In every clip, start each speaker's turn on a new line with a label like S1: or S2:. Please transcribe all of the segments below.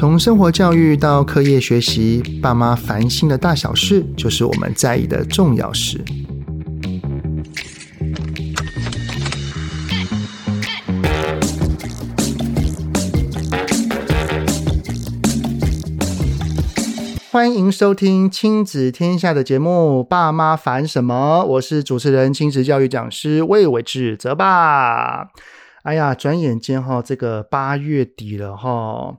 S1: 从生活教育到课业学习，爸妈烦心的大小事，就是我们在意的重要事。欢迎收听亲子天下的节目《爸妈烦什么》，我是主持人、亲子教育讲师魏玮志泽爸。哎呀，转眼间哈，这个八月底了哈，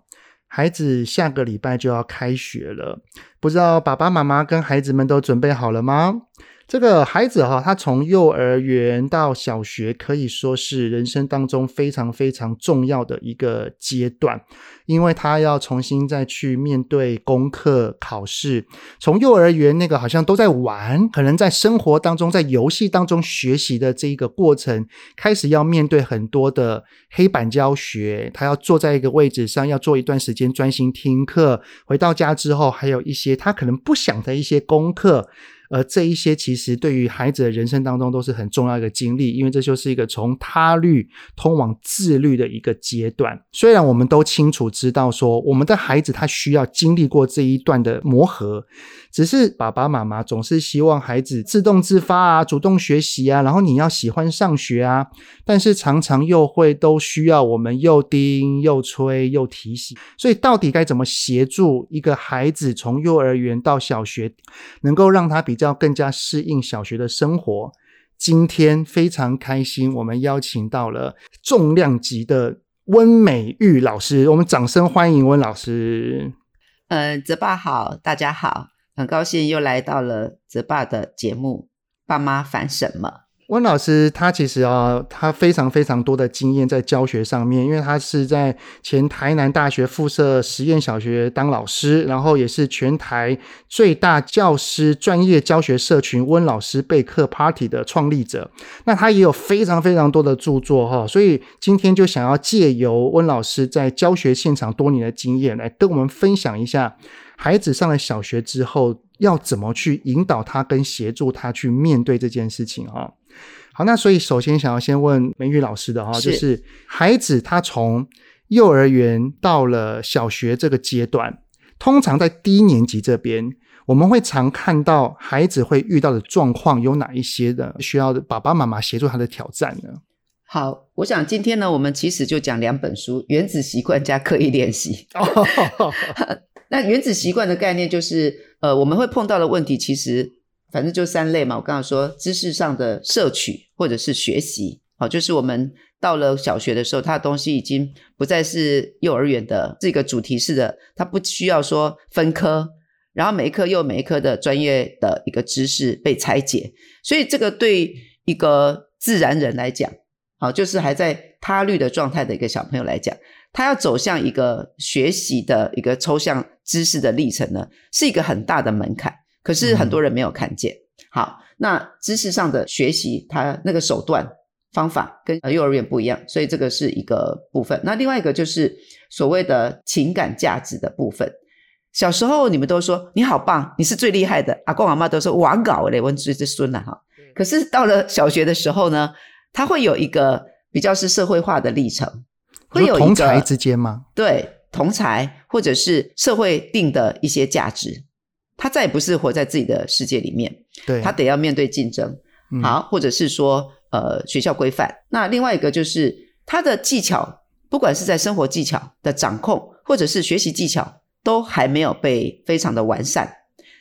S1: 孩子下个礼拜就要开学了，不知道爸爸妈妈跟孩子们都准备好了吗？这个孩子哈，他从幼儿园到小学，可以说是人生当中非常非常重要的一个阶段，因为他要重新再去面对功课考试。从幼儿园那个好像都在玩，可能在生活当中，在游戏当中学习的这一个过程，开始要面对很多的黑板教学，他要坐在一个位置上，要做一段时间专心听课。回到家之后，还有一些他可能不想的一些功课。而这一些其实对于孩子的人生当中都是很重要一个经历，因为这就是一个从他律通往自律的一个阶段。虽然我们都清楚知道说，我们的孩子他需要经历过这一段的磨合，只是爸爸妈妈总是希望孩子自动自发啊，主动学习啊，然后你要喜欢上学啊，但是常常又会都需要我们又盯又催又提醒。所以到底该怎么协助一个孩子从幼儿园到小学，能够让他比要更加适应小学的生活。今天非常开心，我们邀请到了重量级的温美玉老师，我们掌声欢迎温老师。
S2: 呃，泽爸好，大家好，很高兴又来到了泽爸的节目。爸妈烦什么？
S1: 温老师他其实啊，他非常非常多的经验在教学上面，因为他是在前台南大学附设实验小学当老师，然后也是全台最大教师专业教学社群温老师备课 Party 的创立者。那他也有非常非常多的著作哈，所以今天就想要借由温老师在教学现场多年的经验，来跟我们分享一下孩子上了小学之后要怎么去引导他跟协助他去面对这件事情哈。好，那所以首先想要先问美玉老师的哈，就是孩子他从幼儿园到了小学这个阶段，通常在低年级这边，我们会常看到孩子会遇到的状况有哪一些的，需要爸爸妈妈协助他的挑战呢？
S2: 好，我想今天呢，我们其实就讲两本书，《原子习惯》加《刻意练习》。那《原子习惯》的概念就是，呃，我们会碰到的问题，其实。反正就三类嘛，我刚刚说知识上的摄取或者是学习，好，就是我们到了小学的时候，他的东西已经不再是幼儿园的这个主题式的，他不需要说分科，然后每一科又每一科的专业的一个知识被拆解，所以这个对一个自然人来讲，好，就是还在他律的状态的一个小朋友来讲，他要走向一个学习的一个抽象知识的历程呢，是一个很大的门槛。可是很多人没有看见。嗯、好，那知识上的学习，他那个手段方法跟幼儿园不一样，所以这个是一个部分。那另外一个就是所谓的情感价值的部分。小时候你们都说你好棒，你是最厉害的，阿公阿妈都说哇搞嘞，我这这孙了哈。可是到了小学的时候呢，他会有一个比较是社会化的历程，会有一个
S1: 同才之间吗？
S2: 对，同才或者是社会定的一些价值。他再也不是活在自己的世界里面，对，他得要面对竞争，嗯、好，或者是说，呃，学校规范。那另外一个就是他的技巧，不管是在生活技巧的掌控，或者是学习技巧，都还没有被非常的完善。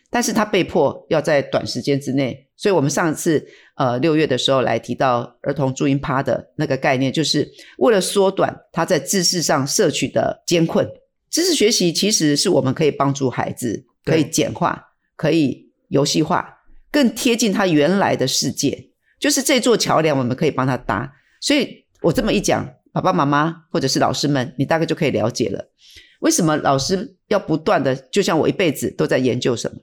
S2: 但是他被迫要在短时间之内，所以我们上次呃六月的时候来提到儿童注音趴的那个概念，就是为了缩短他在知识上摄取的艰困。知识学习其实是我们可以帮助孩子。可以简化，可以游戏化，更贴近他原来的世界。就是这座桥梁，我们可以帮他搭。所以我这么一讲，爸爸妈妈或者是老师们，你大概就可以了解了。为什么老师要不断的，就像我一辈子都在研究什么，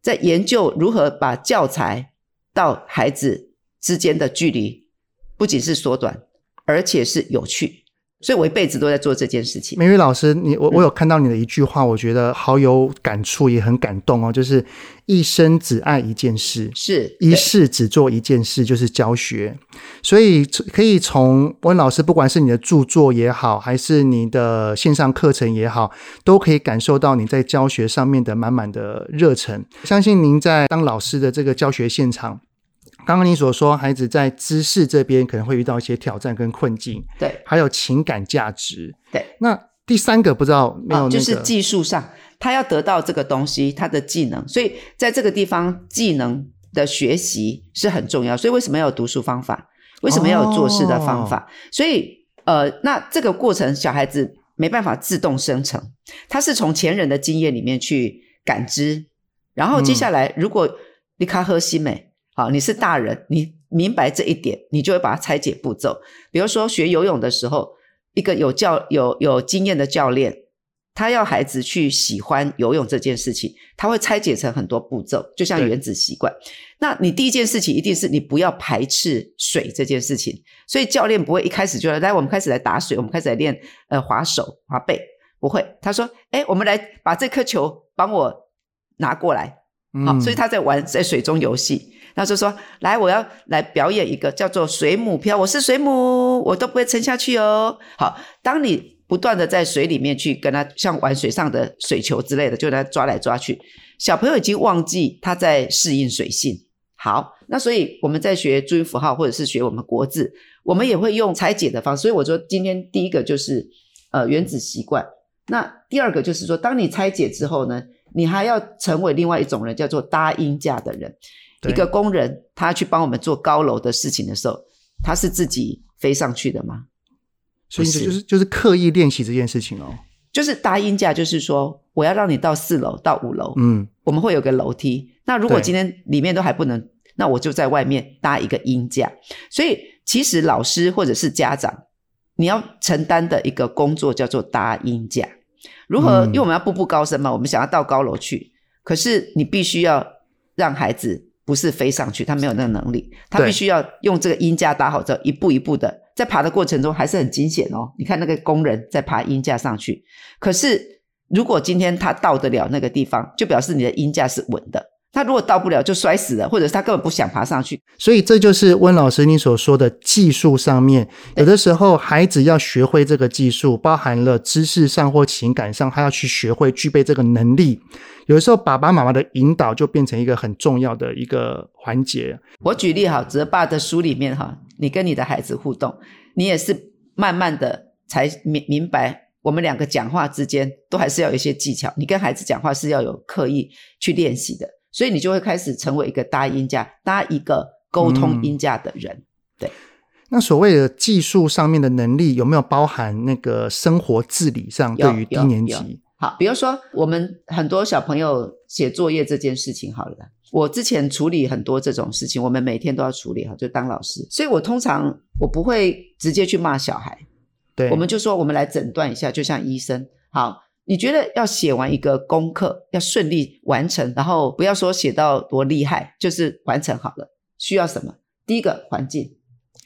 S2: 在研究如何把教材到孩子之间的距离，不仅是缩短，而且是有趣。所以我一辈子都在做这件事情。
S1: 美雨老师，你我我有看到你的一句话，嗯、我觉得好有感触，也很感动哦。就是一生只爱一件事，
S2: 是
S1: 一世只做一件事，就是教学。所以可以从温老师，不管是你的著作也好，还是你的线上课程也好，都可以感受到你在教学上面的满满的热忱。相信您在当老师的这个教学现场。刚刚你所说，孩子在知识这边可能会遇到一些挑战跟困境，
S2: 对，
S1: 还有情感价值，
S2: 对。
S1: 那第三个不知道没有、那个
S2: 哦，就是技术上，他要得到这个东西，他的技能，所以在这个地方，技能的学习是很重要。所以为什么要有读书方法？为什么要有做事的方法？哦、所以呃，那这个过程，小孩子没办法自动生成，他是从前人的经验里面去感知，然后接下来，嗯、如果你卡喝西美。好，你是大人，你明白这一点，你就会把它拆解步骤。比如说学游泳的时候，一个有教有有经验的教练，他要孩子去喜欢游泳这件事情，他会拆解成很多步骤，就像原子习惯。那你第一件事情一定是你不要排斥水这件事情，所以教练不会一开始就来，来，我们开始来打水，我们开始来练呃划手划背，不会。他说，哎，我们来把这颗球帮我拿过来。好，嗯，所以他在玩在水中游戏。他就说：“来，我要来表演一个叫做水母漂。我是水母，我都不会沉下去哦。好，当你不断的在水里面去跟他像玩水上的水球之类的，就来抓来抓去，小朋友已经忘记他在适应水性。好，那所以我们在学注音符号或者是学我们国字，我们也会用拆解的方式。所以我说今天第一个就是呃原子习惯。那第二个就是说，当你拆解之后呢，你还要成为另外一种人，叫做搭音架的人。”一个工人，他去帮我们做高楼的事情的时候，他是自己飞上去的吗？
S1: 所以就是就是刻意练习这件事情哦。
S2: 就是搭音架，就是说我要让你到四楼到五楼，嗯，我们会有个楼梯。那如果今天里面都还不能，那我就在外面搭一个音架。所以其实老师或者是家长，你要承担的一个工作叫做搭音架。如何？因为我们要步步高升嘛，我们想要到高楼去，可是你必须要让孩子。不是飞上去，他没有那个能力，他必须要用这个鹰架搭好之后，一步一步的在爬的过程中还是很惊险哦。你看那个工人在爬鹰架上去，可是如果今天他到得了那个地方，就表示你的鹰架是稳的。他如果到不了，就摔死了，或者是他根本不想爬上去。
S1: 所以这就是温老师你所说的技术上面，有的时候孩子要学会这个技术，包含了知识上或情感上，他要去学会具备这个能力。有的时候，爸爸妈妈的引导就变成一个很重要的一个环节。
S2: 我举例哈，泽爸的书里面哈，你跟你的孩子互动，你也是慢慢的才明明白，我们两个讲话之间都还是要有一些技巧。你跟孩子讲话是要有刻意去练习的，所以你就会开始成为一个搭音架、搭一个沟通音架的人。嗯、对。
S1: 那所谓的技术上面的能力，有没有包含那个生活自理上？对于低年级？
S2: 好，比如说我们很多小朋友写作业这件事情，好了，我之前处理很多这种事情，我们每天都要处理，哈，就当老师，所以我通常我不会直接去骂小孩，
S1: 对，
S2: 我们就说我们来诊断一下，就像医生，好，你觉得要写完一个功课要顺利完成，然后不要说写到多厉害，就是完成好了，需要什么？第一个环境，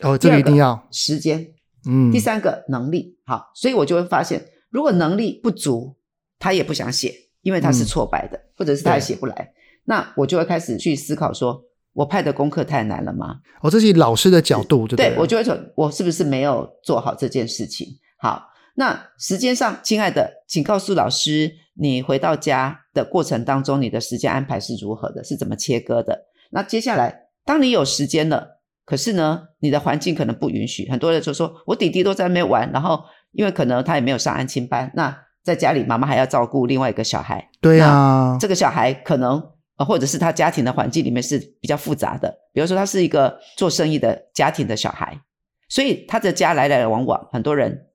S1: 哦，这个一定要
S2: 时间，嗯，第三个能力，好，所以我就会发现，如果能力不足。他也不想写，因为他是挫败的，嗯、或者是他也写不来。那我就会开始去思考说，我派的功课太难了吗？
S1: 我、哦、这是老师的角度对，
S2: 对，我就会说，我是不是没有做好这件事情？好，那时间上，亲爱的，请告诉老师，你回到家的过程当中，你的时间安排是如何的？是怎么切割的？那接下来，当你有时间了，可是呢，你的环境可能不允许，很多人就说，我弟弟都在那边玩，然后因为可能他也没有上安亲班，那。在家里，妈妈还要照顾另外一个小孩。
S1: 对啊，
S2: 这个小孩可能，或者是他家庭的环境里面是比较复杂的。比如说，他是一个做生意的家庭的小孩，所以他的家来来往往，很多人好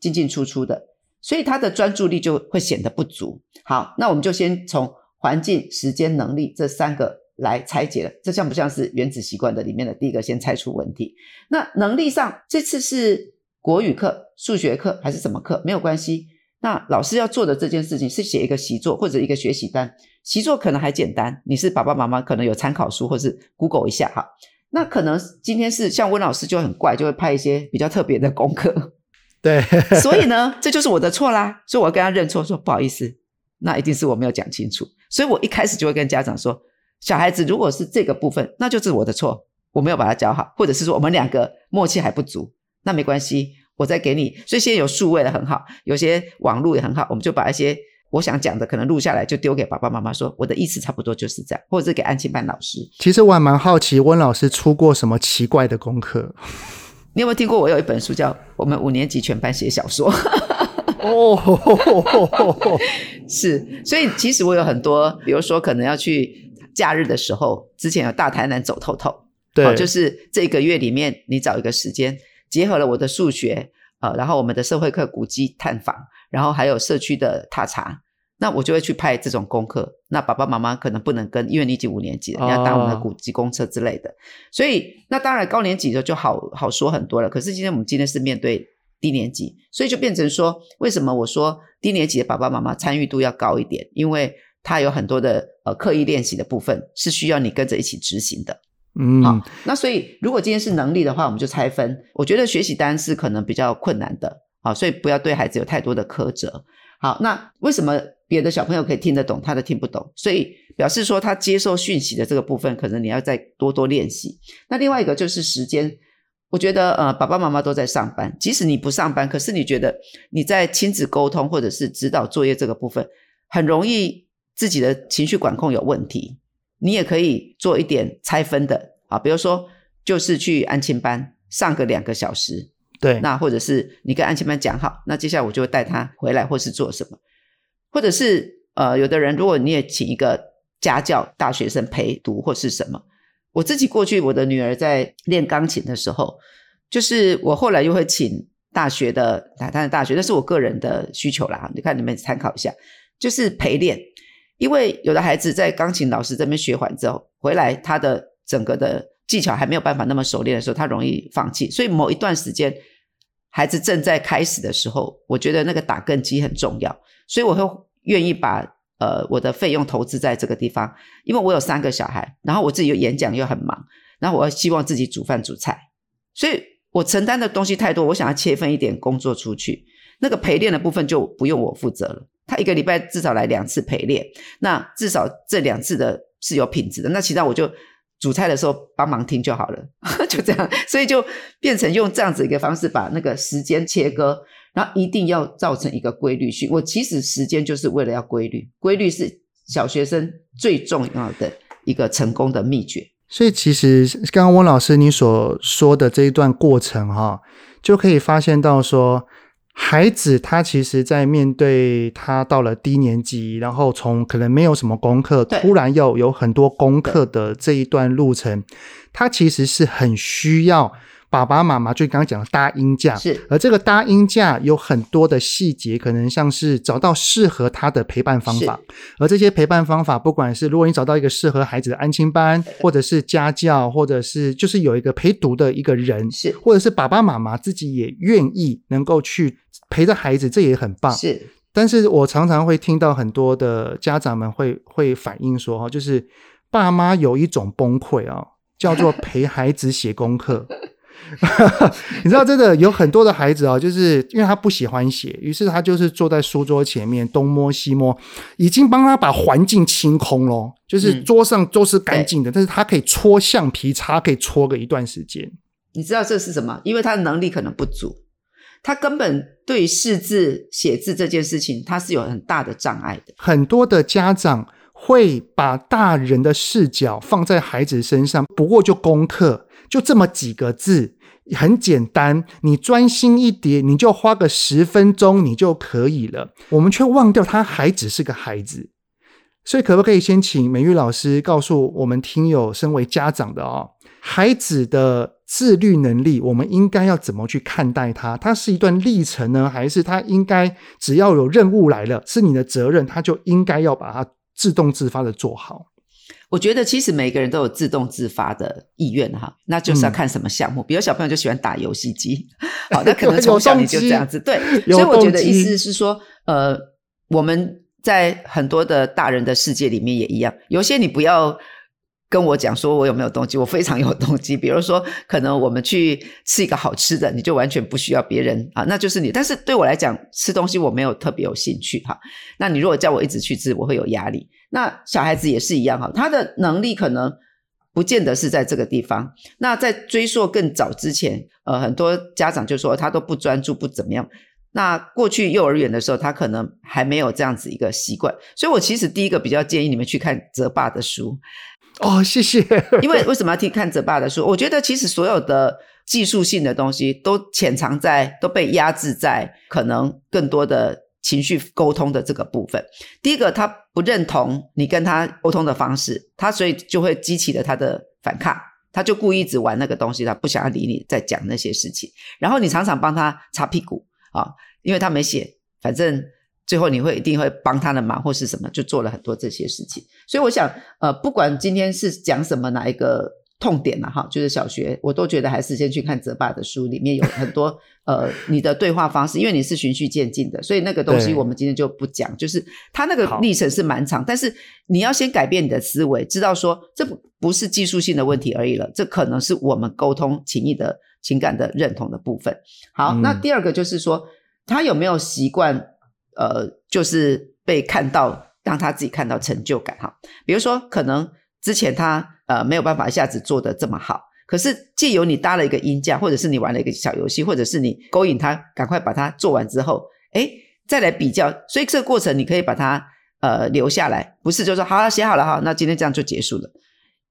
S2: 进进出出的，所以他的专注力就会显得不足。好，那我们就先从环境、时间、能力这三个来拆解了。这像不像是原子习惯的里面的第一个？先拆出问题。那能力上，这次是国语课、数学课还是什么课？没有关系。那老师要做的这件事情是写一个习作或者一个学习单，习作可能还简单，你是爸爸妈妈可能有参考书或是 Google 一下哈。那可能今天是像温老师就很怪，就会派一些比较特别的功课。
S1: 对，
S2: 所以呢，这就是我的错啦。所以我要跟他认错，说不好意思，那一定是我没有讲清楚。所以我一开始就会跟家长说，小孩子如果是这个部分，那就是我的错，我没有把他教好，或者是说我们两个默契还不足，那没关系，我再给你。所以现在有数位的很好，有些网络也很好，我们就把一些。我想讲的可能录下来就丢给爸爸妈妈说，我的意思差不多就是这样，或者是给安亲班老师。
S1: 其实我还蛮好奇，温老师出过什么奇怪的功课？
S2: 你有没有听过？我有一本书叫《我们五年级全班写小说》。
S1: 哦，
S2: 是，所以其实我有很多，比如说可能要去假日的时候，之前有大台南走透透，
S1: 对，
S2: 就是这个月里面你找一个时间，结合了我的数学，呃，然后我们的社会课古迹探访。然后还有社区的踏查，那我就会去派这种功课。那爸爸妈妈可能不能跟，因为你已经五年级了，你要搭我们的古籍公车之类的。Oh. 所以那当然高年级的就好好说很多了。可是今天我们今天是面对低年级，所以就变成说，为什么我说低年级的爸爸妈妈参与度要高一点？因为他有很多的呃刻意练习的部分是需要你跟着一起执行的。
S1: 嗯，
S2: 好，那所以如果今天是能力的话，我们就拆分。我觉得学习单是可能比较困难的。好，所以不要对孩子有太多的苛责。好，那为什么别的小朋友可以听得懂，他都听不懂？所以表示说他接受讯息的这个部分，可能你要再多多练习。那另外一个就是时间，我觉得呃，爸爸妈妈都在上班，即使你不上班，可是你觉得你在亲子沟通或者是指导作业这个部分，很容易自己的情绪管控有问题，你也可以做一点拆分的啊，比如说就是去安亲班上个两个小时。
S1: 对，
S2: 那或者是你跟安亲班讲好，那接下来我就会带他回来，或是做什么，或者是呃，有的人如果你也请一个家教大学生陪读或是什么，我自己过去我的女儿在练钢琴的时候，就是我后来又会请大学的台湾的大学，那是我个人的需求啦，你看你们参考一下，就是陪练，因为有的孩子在钢琴老师这边学完之后回来，他的整个的。技巧还没有办法那么熟练的时候，他容易放弃。所以某一段时间，孩子正在开始的时候，我觉得那个打根基很重要。所以我会愿意把呃我的费用投资在这个地方，因为我有三个小孩，然后我自己又演讲又很忙，然后我希望自己煮饭煮菜，所以我承担的东西太多，我想要切分一点工作出去。那个陪练的部分就不用我负责了，他一个礼拜至少来两次陪练，那至少这两次的是有品质的，那其他我就。煮菜的时候帮忙听就好了，就这样，所以就变成用这样子一个方式把那个时间切割，然后一定要造成一个规律性。我其实时间就是为了要规律，规律是小学生最重要的一个成功的秘诀。
S1: 所以其实刚刚温老师你所说的这一段过程哈，就可以发现到说。孩子他其实，在面对他到了低年级，然后从可能没有什么功课，突然要有很多功课的这一段路程，他其实是很需要爸爸妈妈，就刚刚讲的搭音架。
S2: 是，而
S1: 这个搭音架有很多的细节，可能像是找到适合他的陪伴方法。而这些陪伴方法，不管是如果你找到一个适合孩子的安亲班，或者是家教，或者是就是有一个陪读的一个人，
S2: 是，
S1: 或者是爸爸妈妈自己也愿意能够去。陪着孩子，这也很棒。
S2: 是，
S1: 但是我常常会听到很多的家长们会会反映说，哈，就是爸妈有一种崩溃啊，叫做陪孩子写功课。你知道，真的有很多的孩子啊，就是因为他不喜欢写，于是他就是坐在书桌前面东摸西摸，已经帮他把环境清空了，就是桌上都是干净的，嗯，但是他可以搓橡皮擦，可以搓个一段时间。
S2: 你知道这是什么？因为他的能力可能不足。他根本对识字写字这件事情，他是有很大的障碍的。
S1: 很多的家长会把大人的视角放在孩子身上，不过就功课就这么几个字，很简单，你专心一点，你就花个十分钟，你就可以了。我们却忘掉他还只是个孩子，所以可不可以先请美玉老师告诉我们听友，身为家长的哦，孩子的。自律能力，我们应该要怎么去看待它？它是一段历程呢，还是它应该只要有任务来了，是你的责任，它就应该要把它自动自发的做好？
S2: 我觉得其实每个人都有自动自发的意愿哈，那就是要看什么项目。嗯、比如小朋友就喜欢打游戏机，好，那可能从小你就这样子，对。所以我觉得意思是说，呃，我们在很多的大人的世界里面也一样，有些你不要。跟我讲说我有没有动机，我非常有动机。比如说，可能我们去吃一个好吃的，你就完全不需要别人啊，那就是你。但是对我来讲，吃东西我没有特别有兴趣哈。那你如果叫我一直去吃，我会有压力。那小孩子也是一样哈，他的能力可能不见得是在这个地方。那在追溯更早之前，呃，很多家长就说他都不专注，不怎么样。那过去幼儿园的时候，他可能还没有这样子一个习惯。所以我其实第一个比较建议你们去看泽爸的书。
S1: 哦，谢谢。
S2: 因为为什么要听看泽爸的书？我觉得其实所有的技术性的东西都潜藏在，都被压制在可能更多的情绪沟通的这个部分。第一个，他不认同你跟他沟通的方式，他所以就会激起了他的反抗，他就故意一直玩那个东西，他不想要理你在讲那些事情。然后你常常帮他擦屁股啊，因为他没写，反正。最后你会一定会帮他的忙或是什么，就做了很多这些事情。所以我想，呃，不管今天是讲什么哪一个痛点嘛，哈，就是小学，我都觉得还是先去看泽爸的书，里面有很多 呃你的对话方式，因为你是循序渐进的，所以那个东西我们今天就不讲。就是他那个历程是蛮长，但是你要先改变你的思维，知道说这不不是技术性的问题而已了，这可能是我们沟通情谊的情感的认同的部分。好，嗯、那第二个就是说他有没有习惯。呃，就是被看到，让他自己看到成就感哈。比如说，可能之前他呃没有办法一下子做的这么好，可是借由你搭了一个音架，或者是你玩了一个小游戏，或者是你勾引他，赶快把它做完之后，哎，再来比较。所以这个过程你可以把它呃留下来，不是就说好了写好了哈，那今天这样就结束了。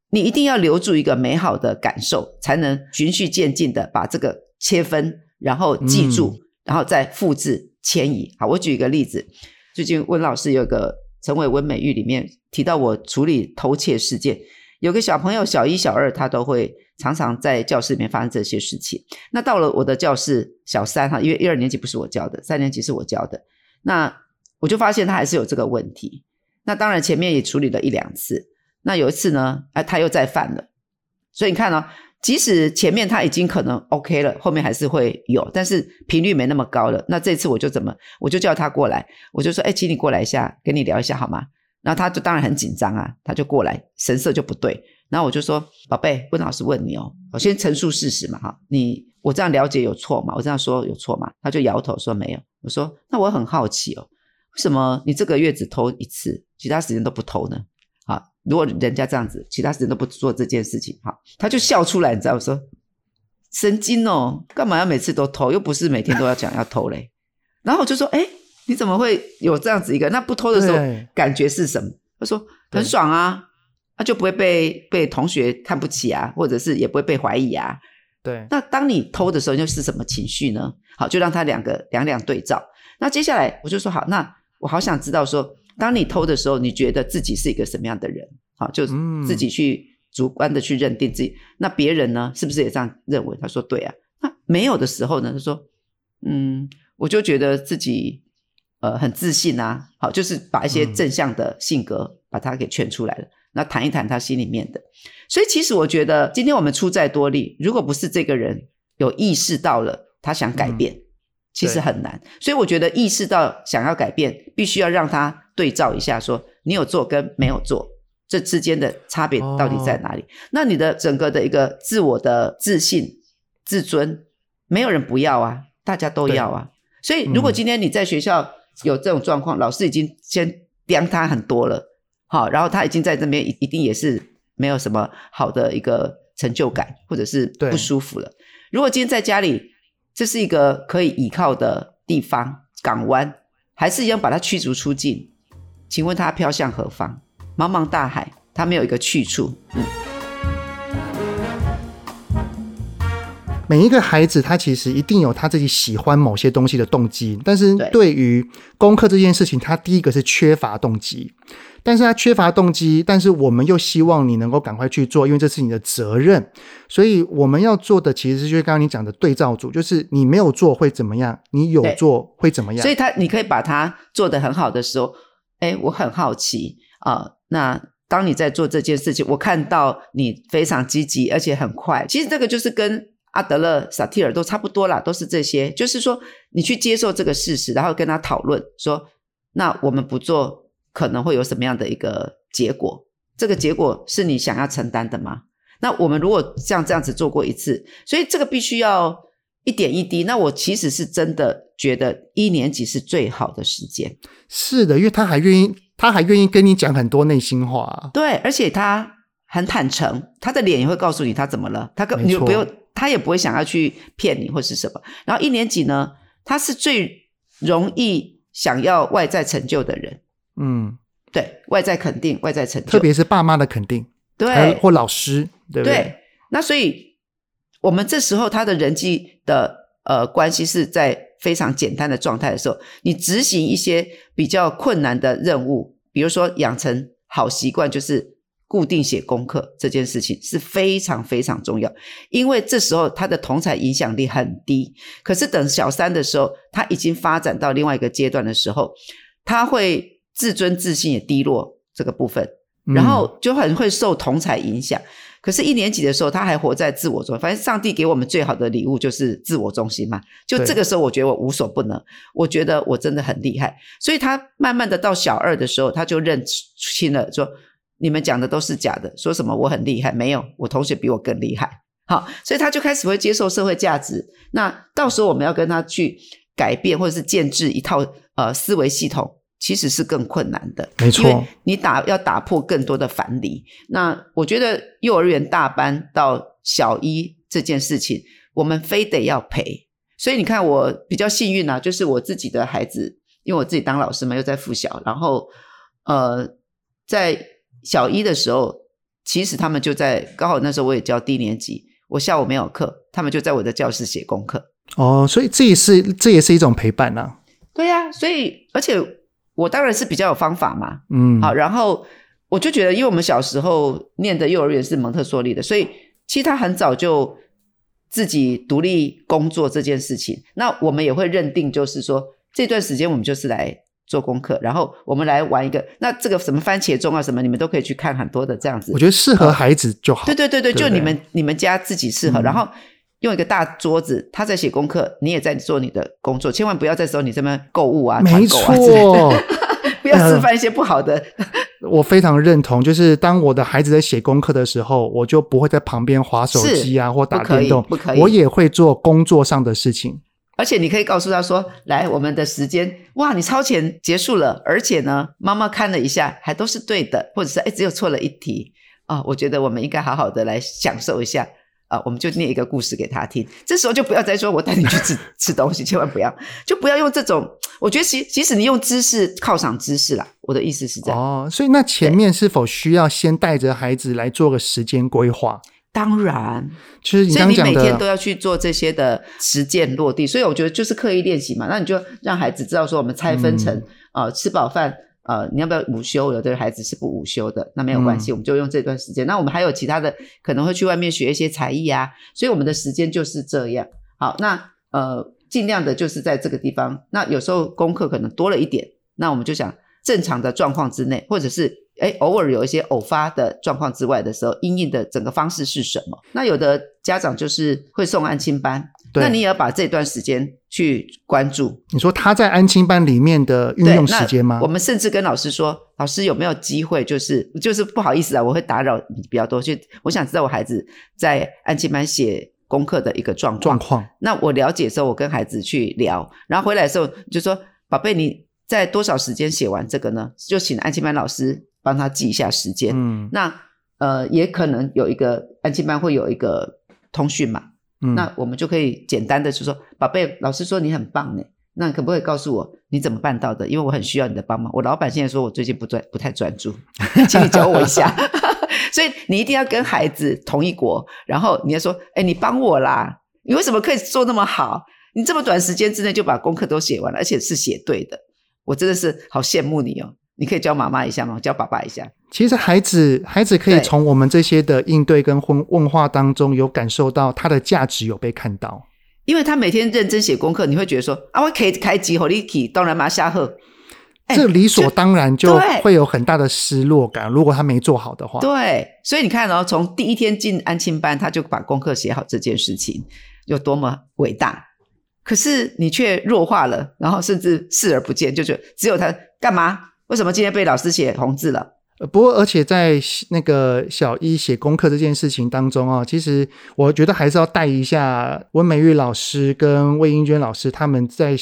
S2: 你一定要留住一个美好的感受，才能循序渐进的把这个切分，然后记住，嗯、然后再复制。迁移，好，我举一个例子。最近温老师有个陈伟温美玉里面提到我处理偷窃事件，有个小朋友小一、小二，他都会常常在教室里面发生这些事情。那到了我的教室小三哈，因为一二年级不是我教的，三年级是我教的，那我就发现他还是有这个问题。那当然前面也处理了一两次，那有一次呢，哎，他又再犯了。所以你看呢、哦？即使前面他已经可能 OK 了，后面还是会有，但是频率没那么高了。那这次我就怎么，我就叫他过来，我就说：“哎，请你过来一下，跟你聊一下好吗？”然后他就当然很紧张啊，他就过来，神色就不对。然后我就说：“宝贝，温老师问你哦，我先陈述事实嘛，哈，你我这样了解有错吗？我这样说有错吗？”他就摇头说没有。我说：“那我很好奇哦，为什么你这个月只偷一次，其他时间都不偷呢？”啊。如果人家这样子，其他时间都不做这件事情，哈，他就笑出来，你知道我说神经哦，干嘛要每次都偷？又不是每天都要讲要偷嘞。然后我就说，哎，你怎么会有这样子一个？那不偷的时候感觉是什么？他说很爽啊，他就不会被被同学看不起啊，或者是也不会被怀疑啊。
S1: 对。那
S2: 当你偷的时候又是什么情绪呢？好，就让他两个两两对照。那接下来我就说好，那我好想知道说。当你偷的时候，你觉得自己是一个什么样的人？好，就自己去主观的去认定自己。嗯、那别人呢，是不是也这样认为？他说对啊。那没有的时候呢，他说，嗯，我就觉得自己呃很自信啊。好，就是把一些正向的性格把它给劝出来了。嗯、那谈一谈他心里面的。所以其实我觉得，今天我们出再多力，如果不是这个人有意识到了他想改变。嗯其实很难，所以我觉得意识到想要改变，必须要让他对照一下说，说你有做跟没有做，这之间的差别到底在哪里？哦、那你的整个的一个自我的自信、自尊，没有人不要啊，大家都要啊。所以如果今天你在学校有这种状况，嗯、老师已经先刁他很多了，好，然后他已经在这边一定也是没有什么好的一个成就感，或者是不舒服了。如果今天在家里，这是一个可以倚靠的地方，港湾，还是一样把它驱逐出境？请问它飘向何方？茫茫大海，它没有一个去处。嗯，
S1: 每一个孩子，他其实一定有他自己喜欢某些东西的动机，但是对于功课这件事情，他第一个是缺乏动机。但是他缺乏动机，但是我们又希望你能够赶快去做，因为这是你的责任。所以我们要做的其实就是刚刚你讲的对照组，就是你没有做会怎么样，你有做会怎么样。
S2: 所以他你可以把它做得很好的时候，哎，我很好奇啊、呃。那当你在做这件事情，我看到你非常积极，而且很快。其实这个就是跟阿德勒、萨提尔都差不多啦，都是这些，就是说你去接受这个事实，然后跟他讨论说，那我们不做。可能会有什么样的一个结果？这个结果是你想要承担的吗？那我们如果像这样子做过一次，所以这个必须要一点一滴。那我其实是真的觉得一年级是最好的时间。
S1: 是的，因为他还愿意，他还愿意跟你讲很多内心话。
S2: 对，而且他很坦诚，他的脸也会告诉你他怎么了。他跟你不用，他也不会想要去骗你或是什么。然后一年级呢，他是最容易想要外在成就的人。
S1: 嗯，
S2: 对外在肯定，外在成就，
S1: 特别是爸妈的肯定，
S2: 对，
S1: 或老师，对不对？
S2: 对，那所以我们这时候他的人际的呃关系是在非常简单的状态的时候，你执行一些比较困难的任务，比如说养成好习惯，就是固定写功课这件事情是非常非常重要，因为这时候他的同才影响力很低，可是等小三的时候，他已经发展到另外一个阶段的时候，他会。自尊自信也低落这个部分，然后就很会受同才影响。嗯、可是，一年级的时候，他还活在自我中。反正上帝给我们最好的礼物就是自我中心嘛。就这个时候，我觉得我无所不能，我觉得我真的很厉害。所以他慢慢的到小二的时候，他就认清了，说你们讲的都是假的，说什么我很厉害，没有，我同学比我更厉害。好，所以他就开始会接受社会价值。那到时候我们要跟他去改变，或者是建制一套呃思维系统。其实是更困难的，没错。你打要打破更多的藩篱。那我觉得幼儿园大班到小一这件事情，我们非得要陪。所以你看，我比较幸运啊，就是我自己的孩子，因为我自己当老师嘛，又在附小，然后呃，在小一的时候，其实他们就在刚好那时候我也教低年级，我下午没有课，他们就在我的教室写功课。
S1: 哦，所以这也是这也是一种陪伴呐、啊。
S2: 对呀、啊，所以而且。我当然是比较有方法嘛，
S1: 嗯，
S2: 好，然后我就觉得，因为我们小时候念的幼儿园是蒙特梭利的，所以其实他很早就自己独立工作这件事情。那我们也会认定，就是说这段时间我们就是来做功课，然后我们来玩一个，那这个什么番茄钟啊什么，你们都可以去看很多的这样子。
S1: 我觉得适合孩子就好。
S2: 对对对对，就你们你们家自己适合，嗯、然后。用一个大桌子，他在写功课，你也在做你的工作，千万不要在时候你这边购物啊、团购啊之类的，不要示范一些不好的。
S1: 呃、我非常认同，就是当我的孩子在写功课的时候，我就不会在旁边划手机啊或打电动，
S2: 不可以，
S1: 我也会做工作上的事情。
S2: 而且你可以告诉他说：“来，我们的时间，哇，你超前结束了，而且呢，妈妈看了一下，还都是对的，或者是哎，只有错了一题啊、哦，我觉得我们应该好好的来享受一下。”啊，我们就念一个故事给他听。这时候就不要再说“我带你去吃吃东西”，千万不要，就不要用这种。我觉得其其实你用知识犒赏知识啦。我的意思是这样。
S1: 哦，所以那前面是否需要先带着孩子来做个时间规划？
S2: 当然，
S1: 其实你刚刚讲的，
S2: 所以你每天都要去做这些的实践落地。所以我觉得就是刻意练习嘛。那你就让孩子知道说，我们拆分成啊、嗯呃，吃饱饭。呃，你要不要午休？有的孩子是不午休的，那没有关系，嗯、我们就用这段时间。那我们还有其他的，可能会去外面学一些才艺啊，所以我们的时间就是这样。好，那呃，尽量的就是在这个地方。那有时候功课可能多了一点，那我们就想正常的状况之内，或者是诶偶尔有一些偶发的状况之外的时候，因应的整个方式是什么？那有的家长就是会送安亲班。那你也要把这段时间去关注。
S1: 你说他在安亲班里面的运用时间吗？
S2: 我们甚至跟老师说，老师有没有机会，就是就是不好意思啊，我会打扰你比较多，就我想知道我孩子在安亲班写功课的一个状况。状况。那我了解的时候，我跟孩子去聊，然后回来的时候就说：“宝贝，你在多少时间写完这个呢？”就请安亲班老师帮他记一下时间。嗯。那呃，也可能有一个安亲班会有一个通讯嘛。嗯，那我们就可以简单的就说，宝贝，老师说你很棒呢，那可不可以告诉我你怎么办到的？因为我很需要你的帮忙。我老板现在说我最近不专不太专注，请你教我一下。所以你一定要跟孩子同一国，然后你要说，哎，你帮我啦，你为什么可以做那么好？你这么短时间之内就把功课都写完了，而且是写对的，我真的是好羡慕你哦。你可以教妈妈一下吗？教爸爸一下。
S1: 其实孩子，孩子可以从我们这些的应对跟问问话当中，有感受到他的价值有被看到。
S2: 因为他每天认真写功课，你会觉得说啊，我可以开机和你起，当然马下课。
S1: 这理所当然就会有很大的失落感。如果他没做好的话，
S2: 对。所以你看哦，从第一天进安亲班，他就把功课写好，这件事情有多么伟大。可是你却弱化了，然后甚至视而不见，就觉得只有他干嘛？为什么今天被老师写红字了？
S1: 不过，而且在那个小一写功课这件事情当中啊、哦，其实我觉得还是要带一下温美玉老师跟魏英娟老师，他们在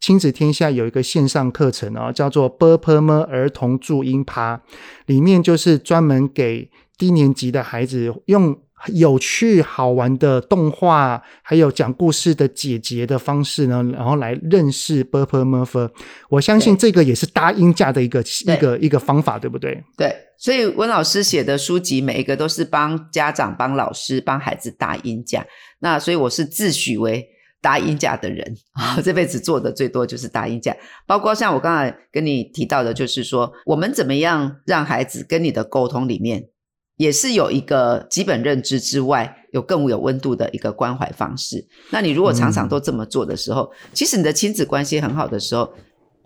S1: 亲子天下有一个线上课程哦，叫做 b u r p e r m 儿童注音趴，里面就是专门给低年级的孩子用有趣好玩的动画，还有讲故事的解姐的方式呢，然后来认识伯伯 Murph。我相信这个也是搭音架的一个一个一个方法，对不对？
S2: 对，所以温老师写的书籍每一个都是帮家长、帮老师、帮孩子搭音架。那所以我是自诩为搭音架的人啊，这辈子做的最多就是搭音架。包括像我刚才跟你提到的，就是说我们怎么样让孩子跟你的沟通里面。也是有一个基本认知之外，有更有温度的一个关怀方式。那你如果常常都这么做的时候，嗯、其实你的亲子关系很好的时候，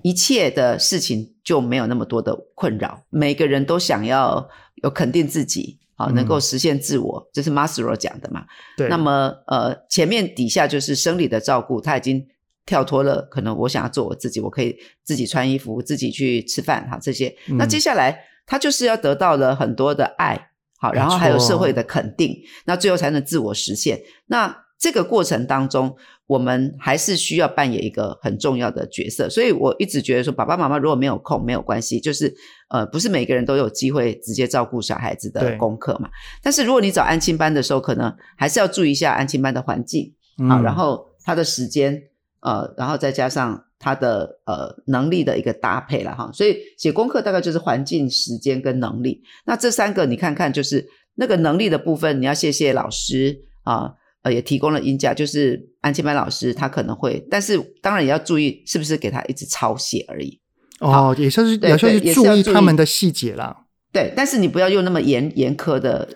S2: 一切的事情就没有那么多的困扰。每个人都想要有肯定自己，啊，能够实现自我，嗯、这是 Maslow 讲的嘛？
S1: 对。
S2: 那么，呃，前面底下就是生理的照顾，他已经跳脱了。可能我想要做我自己，我可以自己穿衣服，自己去吃饭，哈，这些。那接下来，他就是要得到了很多的爱。好，然后还有社会的肯定，那最后才能自我实现。那这个过程当中，我们还是需要扮演一个很重要的角色。所以我一直觉得说，爸爸妈妈如果没有空，没有关系，就是呃，不是每个人都有机会直接照顾小孩子的功课嘛。但是如果你找安亲班的时候，可能还是要注意一下安亲班的环境，好，然后他的时间，呃，然后再加上。他的呃能力的一个搭配了哈，所以写功课大概就是环境、时间跟能力。那这三个你看看，就是那个能力的部分，你要谢谢老师啊，呃也提供了音架，就是安亲班老师他可能会，但是当然也要注意是不是给他一直抄写而已。
S1: 哦，也算是也算是注意他们的细节啦。
S2: 对，但是你不要用那么严严苛的。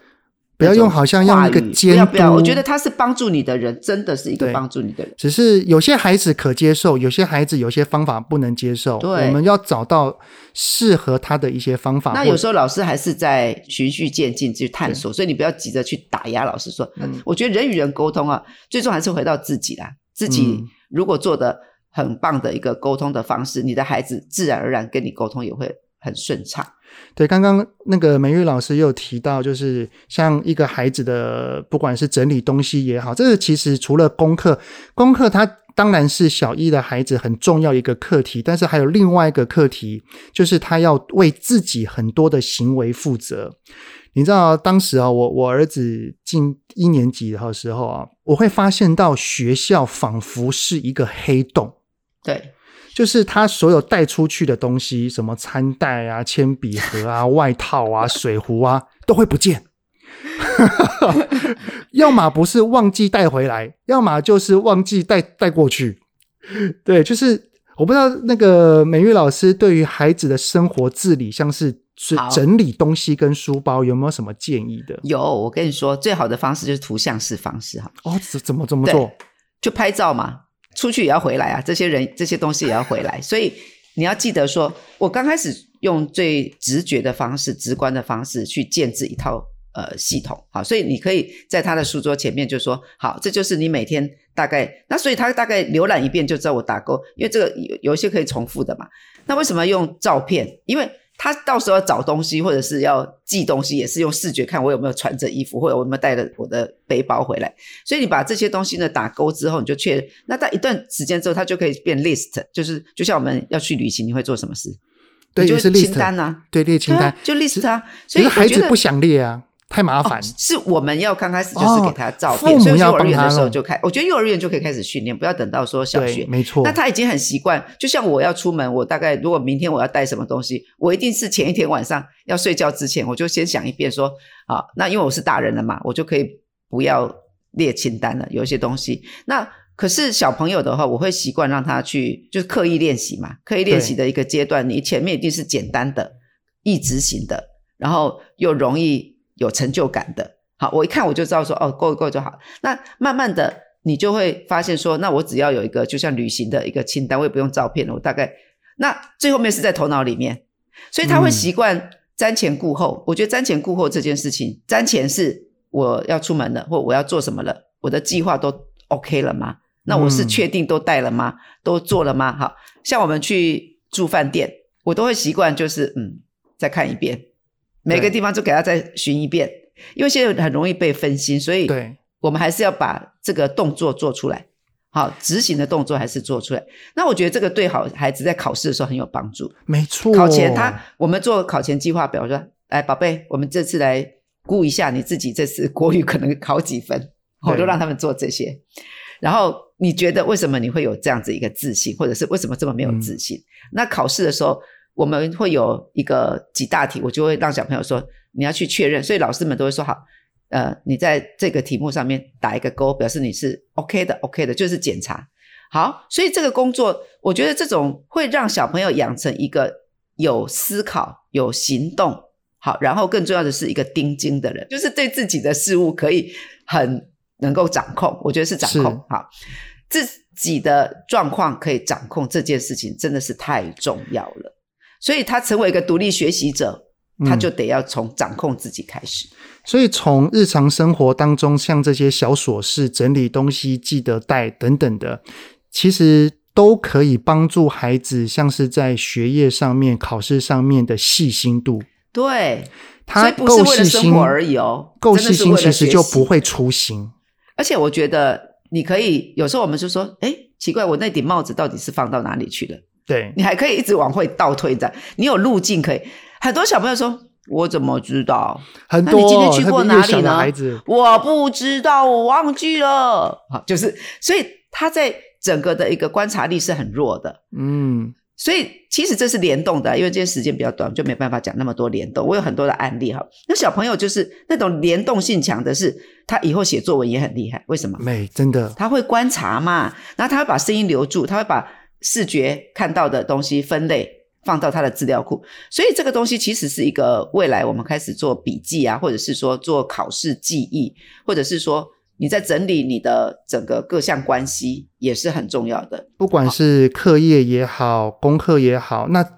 S1: 不要用好像用一个监督，不要不要，
S2: 我觉得他是帮助你的人，真的是一个帮助你的人。
S1: 只是有些孩子可接受，有些孩子有些方法不能接受。对，我们要找到适合他的一些方法。
S2: 那有时候老师还是在循序渐进去探索，所以你不要急着去打压老师说。嗯，我觉得人与人沟通啊，最终还是回到自己啦。自己如果做的很棒的一个沟通的方式，嗯，你的孩子自然而然跟你沟通也会很顺畅。
S1: 对，刚刚那个美玉老师也有提到，就是像一个孩子的，不管是整理东西也好，这个其实除了功课，功课它当然是小一的孩子很重要一个课题，但是还有另外一个课题，就是他要为自己很多的行为负责。你知道，当时啊，我我儿子进一年级的时候啊，我会发现到学校仿佛是一个黑洞。
S2: 对。
S1: 就是他所有带出去的东西，什么餐袋啊、铅笔盒啊、外套啊、水壶啊，都会不见。要么不是忘记带回来，要么就是忘记带带过去。对，就是我不知道那个美玉老师对于孩子的生活自理，像是是整理东西跟书包，有没有什么建议的？
S2: 有，我跟你说，最好的方式就是图像式方式哈。
S1: 哦，怎怎么怎么做？
S2: 就拍照嘛。出去也要回来啊，这些人这些东西也要回来，所以你要记得说，我刚开始用最直觉的方式、直观的方式去建置一套呃系统，好，所以你可以在他的书桌前面就说，好，这就是你每天大概，那所以他大概浏览一遍就知道我打勾，因为这个有有一些可以重复的嘛，那为什么用照片？因为他到时候要找东西，或者是要寄东西，也是用视觉看我有没有穿着衣服，或者我有没有带着我的背包回来。所以你把这些东西呢打勾之后，你就确认。那在一段时间之后，它就可以变 list，就是就像我们要去旅行，你会做什么事？
S1: 对，
S2: 就
S1: 是
S2: 清单啊，
S1: 对，列清单，
S2: 啊、就 list 啊。所以
S1: 孩子不想列啊。太麻烦、
S2: 哦，是我们要刚开始就是给他照片，哦、所以幼儿园的时候就开，我觉得幼儿园就可以开始训练，不要等到说小学，
S1: 没错。
S2: 那他已经很习惯，就像我要出门，我大概如果明天我要带什么东西，我一定是前一天晚上要睡觉之前，我就先想一遍说，啊，那因为我是大人了嘛，我就可以不要列清单了，有一些东西。那可是小朋友的话，我会习惯让他去，就是刻意练习嘛，刻意练习的一个阶段，你前面一定是简单的、易执行的，然后又容易有成就感的。好，我一看我就知道说，哦，够够就好。那慢慢的，你就会发现说，那我只要有一个就像旅行的一个清单，我也不用照片了，我大概那最后面是在头脑里面，所以他会习惯瞻前顾后。嗯、我觉得瞻前顾后这件事情，瞻前是我要出门了，或我要做什么了，我的计划都 OK 了吗？那我是确定都带了吗？嗯、都做了吗？好，像我们去住饭店，我都会习惯就是嗯，再看一遍。每个地方就给他再寻一遍，因为现在很容易被分心，所以我们还是要把这个动作做出来。好，执行的动作还是做出来。那我觉得这个对好孩子在考试的时候很有帮助。
S1: 没错，
S2: 考前他我们做考前计划表说，哎宝贝，我们这次来估一下你自己这次国语可能考几分，我就让他们做这些。然后你觉得为什么你会有这样子一个自信，或者是为什么这么没有自信？嗯、那考试的时候我们会有一个几大题，我就会让小朋友说你要去确认，所以老师们都会说好。呃，你在这个题目上面打一个勾，表示你是 OK 的，OK 的，就是检查。好，所以这个工作，我觉得这种会让小朋友养成一个有思考、有行动，好，然后更重要的是一个盯紧的人，就是对自己的事物可以很能够掌控。我觉得是掌控，好，自己的状况可以掌控这件事情真的是太重要了。所以他成为一个独立学习者。他就得要从掌控自己开始，
S1: 嗯，所以从日常生活当中，像这些小琐事、整理东西、记得带等等的，其实都可以帮助孩子，像是在学业上面、考试上面的细心度。
S2: 对，
S1: 他够细心而已哦，够细心其实就不会粗心。
S2: 而且我觉得你可以有时候我们就说，哎，奇怪，我那顶帽子到底是放到哪里去了？
S1: 对，
S2: 你还可以一直往回倒退的，你有路径可以。很多小朋友说：“我怎么知道？
S1: 很多，
S2: 那你今天去过哪里呢？
S1: 孩子，
S2: 我不知道，我忘记了。好，就是，所以他在整个的一个观察力是很弱的。嗯，所以其实这是联动的，因为今天时间比较短，就没办法讲那么多联动。我有很多的案例哈。那小朋友就是那种联动性强的是，他以后写作文也很厉害。为什么？
S1: 美真的，
S2: 他会观察嘛，然后他会把声音留住，他会把视觉看到的东西分类。”放到他的资料库，所以这个东西其实是一个未来我们开始做笔记啊，或者是说做考试记忆，或者是说你在整理你的整个各项关系也是很重要的。
S1: 不管是课业也好，功课也好，那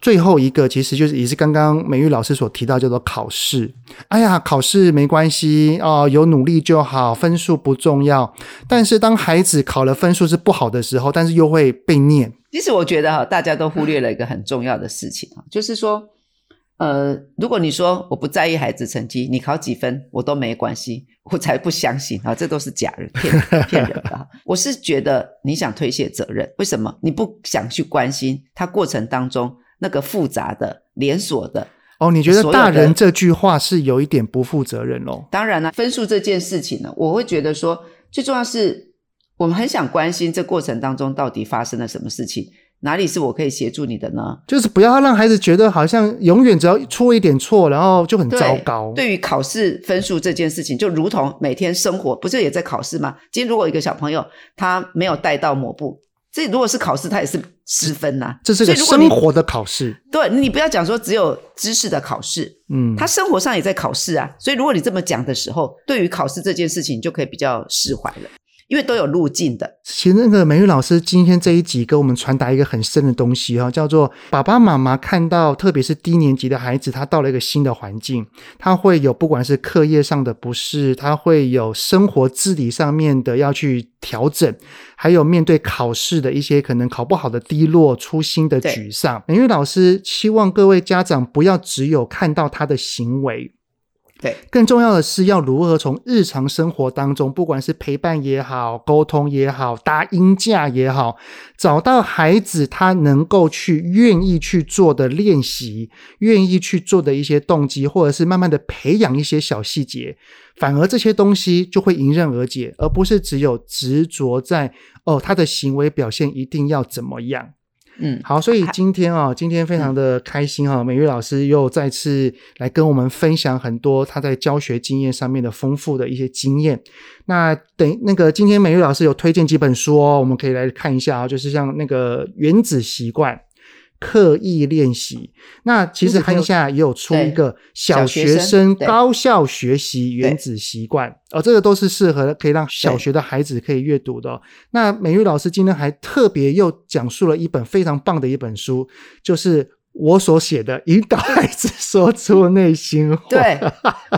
S1: 最后一个其实就是也是刚刚美玉老师所提到叫做考试。哎呀，考试没关系哦，有努力就好，分数不重要。但是当孩子考了分数是不好的时候，但是又会被念。
S2: 其实我觉得哈，大家都忽略了一个很重要的事情啊，就是说，呃，如果你说我不在意孩子成绩，你考几分我都没关系，我才不相信啊，这都是假人骗骗人的。我是觉得你想推卸责任，为什么？你不想去关心他过程当中那个复杂的连锁的
S1: 哦？你觉得大人这句话是有一点不负责任喽？
S2: 当然了，分数这件事情呢，我会觉得说最重要是。我们很想关心这过程当中到底发生了什么事情，哪里是我可以协助你的呢？就是不要让孩子觉得好像永远只要出一点错，然后就很糟糕。对，对于考试分数这件事情，就如同每天生活，不是也在考试吗？今天如果一个小朋友他没有带到抹布，这如果是考试，它也是失分呐、啊。这是个生活的考试。对，你不要讲说只有知识的考试，嗯，他生活上也在考试啊。所以如果你这么讲的时候，对于考试这件事情，就可以比较释怀了。因为都有路径的。其实那个美玉老师今天这一集给我们传达一个很深的东西哈，叫做爸爸妈妈看到，特别是低年级的孩子，他到了一个新的环境，他会有不管是课业上的不适，他会有生活自理上面的要去调整，还有面对考试的一些可能考不好的低落、粗心的沮丧。美玉老师希望各位家长不要只有看到他的行为。对，更重要的是要如何从日常生活当中，不管是陪伴也好、沟通也好、搭音架也好，找到孩子他能够去愿意去做的练习，愿意去做的一些动机，或者是慢慢的培养一些小细节，反而这些东西就会迎刃而解，而不是只有执着在哦，他的行为表现一定要怎么样。嗯，好，所以今天啊，今天非常的开心哈，美玉老师又再次来跟我们分享很多他在教学经验上面的丰富的一些经验。那等那个今天美玉老师有推荐几本书哦，我们可以来看一下啊，就是像那个原子习惯。刻意练习，那其实汉夏也有出一个小学生高效学习原子习惯哦，这个都是适合可以让小学的孩子可以阅读的哦。那美玉老师今天还特别又讲述了一本非常棒的一本书，就是我所写的《引导 孩子说出内心话》。对，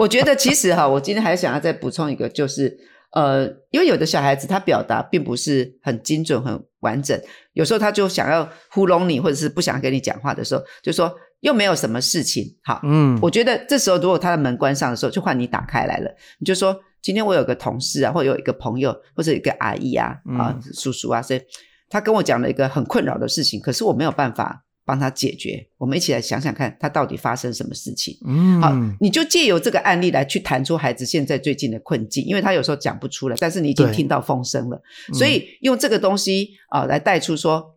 S2: 我觉得其实哈，我今天还想要再补充一个，就是。呃，因为有的小孩子他表达并不是很精准、很完整，有时候他就想要糊弄你，或者是不想跟你讲话的时候，就说又没有什么事情，好，嗯，我觉得这时候如果他的门关上的时候，就换你打开来了，你就说今天我有个同事啊，或有一个朋友，或者一个阿姨啊，啊，叔叔啊，所以他跟我讲了一个很困扰的事情，可是我没有办法帮他解决。我们一起来想想看，他到底发生什么事情？嗯，好，你就借由这个案例来去谈出孩子现在最近的困境，因为他有时候讲不出来，但是你已经听到风声了，所以用这个东西啊来带出说。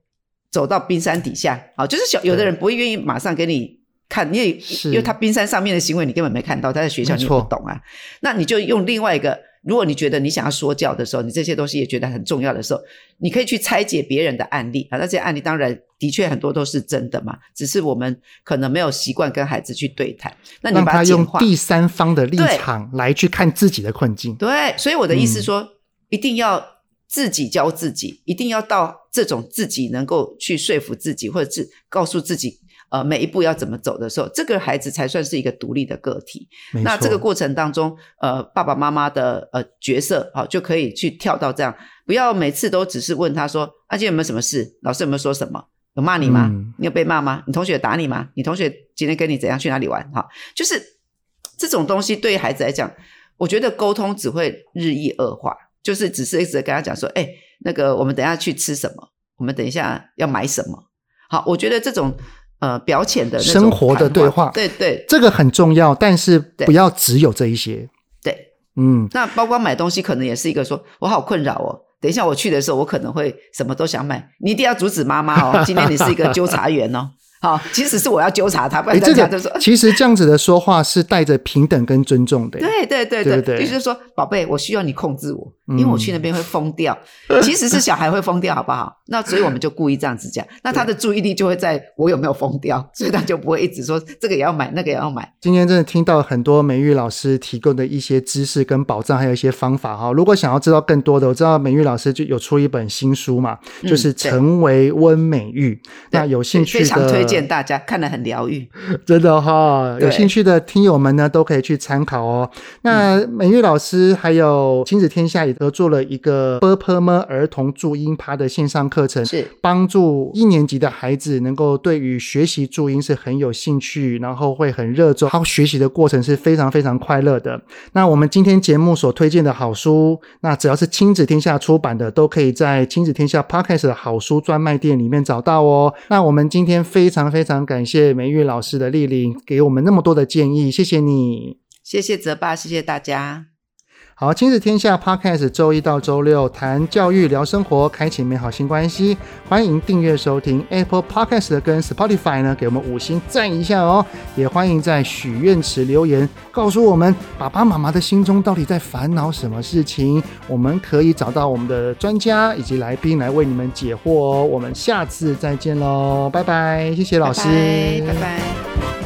S2: 走到冰山底下，好，就是小有的人不会愿意马上给你看，因为因为他冰山上面的行为你根本没看到，他在学校你不懂啊。那你就用另外一个，如果你觉得你想要说教的时候，你这些东西也觉得很重要的时候，你可以去拆解别人的案例啊。那这些案例当然的确很多都是真的嘛，只是我们可能没有习惯跟孩子去对谈。那你把它
S1: 用第三方的立场来去看自己的困境。
S2: 对，所以我的意思说，嗯、一定要。自己教自己，一定要到这种自己能够去说服自己，或者是告诉自己，呃，每一步要怎么走的时候，这个孩子才算是一个独立的个体。那这个过程当中，呃，爸爸妈妈的呃角色，好、呃，就可以去跳到这样，不要每次都只是问他说：“阿、啊、今天有没有什么事？老师有没有说什么？有骂你吗？嗯、你有被骂吗？你同学打你吗？你同学今天跟你怎样去哪里玩？”哈，就是这种东西对于孩子来讲，我觉得沟通只会日益恶化。就是只是一直跟他讲说，哎，那个我们等一下去吃什么？我们等一下要买什么？好，我觉得这种呃表浅的
S1: 生活的对话，
S2: 对对，
S1: 这个很重要，但是不要只有这一些。
S2: 对，嗯，那包括买东西，可能也是一个说，我好困扰哦。等一下我去的时候，我可能会什么都想买，你一定要阻止妈妈哦。今天你是一个纠察员哦。好，即使是我要纠察他，不然大家就说，
S1: 其实这样子的说话是带着平等跟尊重的。
S2: 对对对对对，就是说，宝贝，我需要你控制我，因为我去那边会疯掉。其实是小孩会疯掉，好不好？那所以我们就故意这样子讲，那他的注意力就会在我有没有疯掉，所以他就不会一直说这个也要买，那个也要买。
S1: 今天真的听到很多美玉老师提供的一些知识跟宝藏，还有一些方法哈。如果想要知道更多的，我知道美玉老师就有出一本新书嘛，就是成为温美玉。那有兴趣的，
S2: 见大家看得很疗愈，
S1: 真的哈！有兴趣的听友们呢，都可以去参考哦。那美玉老师还有亲子天下也合作了一个 BPM 儿童注音趴的线上课程，
S2: 是
S1: 帮助一年级的孩子能够对于学习注音是很有兴趣，然后会很热衷，他学习的过程是非常非常快乐的。那我们今天节目所推荐的好书，那只要是亲子天下出版的，都可以在亲子天下 Podcast 的好书专卖店里面找到哦。那我们今天非常。非常非常感谢美玉老师的莅临，给我们那么多的建议，谢谢你，
S2: 谢谢泽爸，谢谢大家。
S1: 好，亲子天下 Podcast 周一到周六谈教育、聊生活，开启美好新关系。欢迎订阅收听 Apple Podcast 跟 Spotify 呢，给我们五星赞一下哦。也欢迎在许愿池留言，告诉我们爸爸妈妈的心中到底在烦恼什么事情。我们可以找到我们的专家以及来宾来为你们解惑哦。我们下次再见喽，拜拜，谢谢老
S2: 师，拜拜。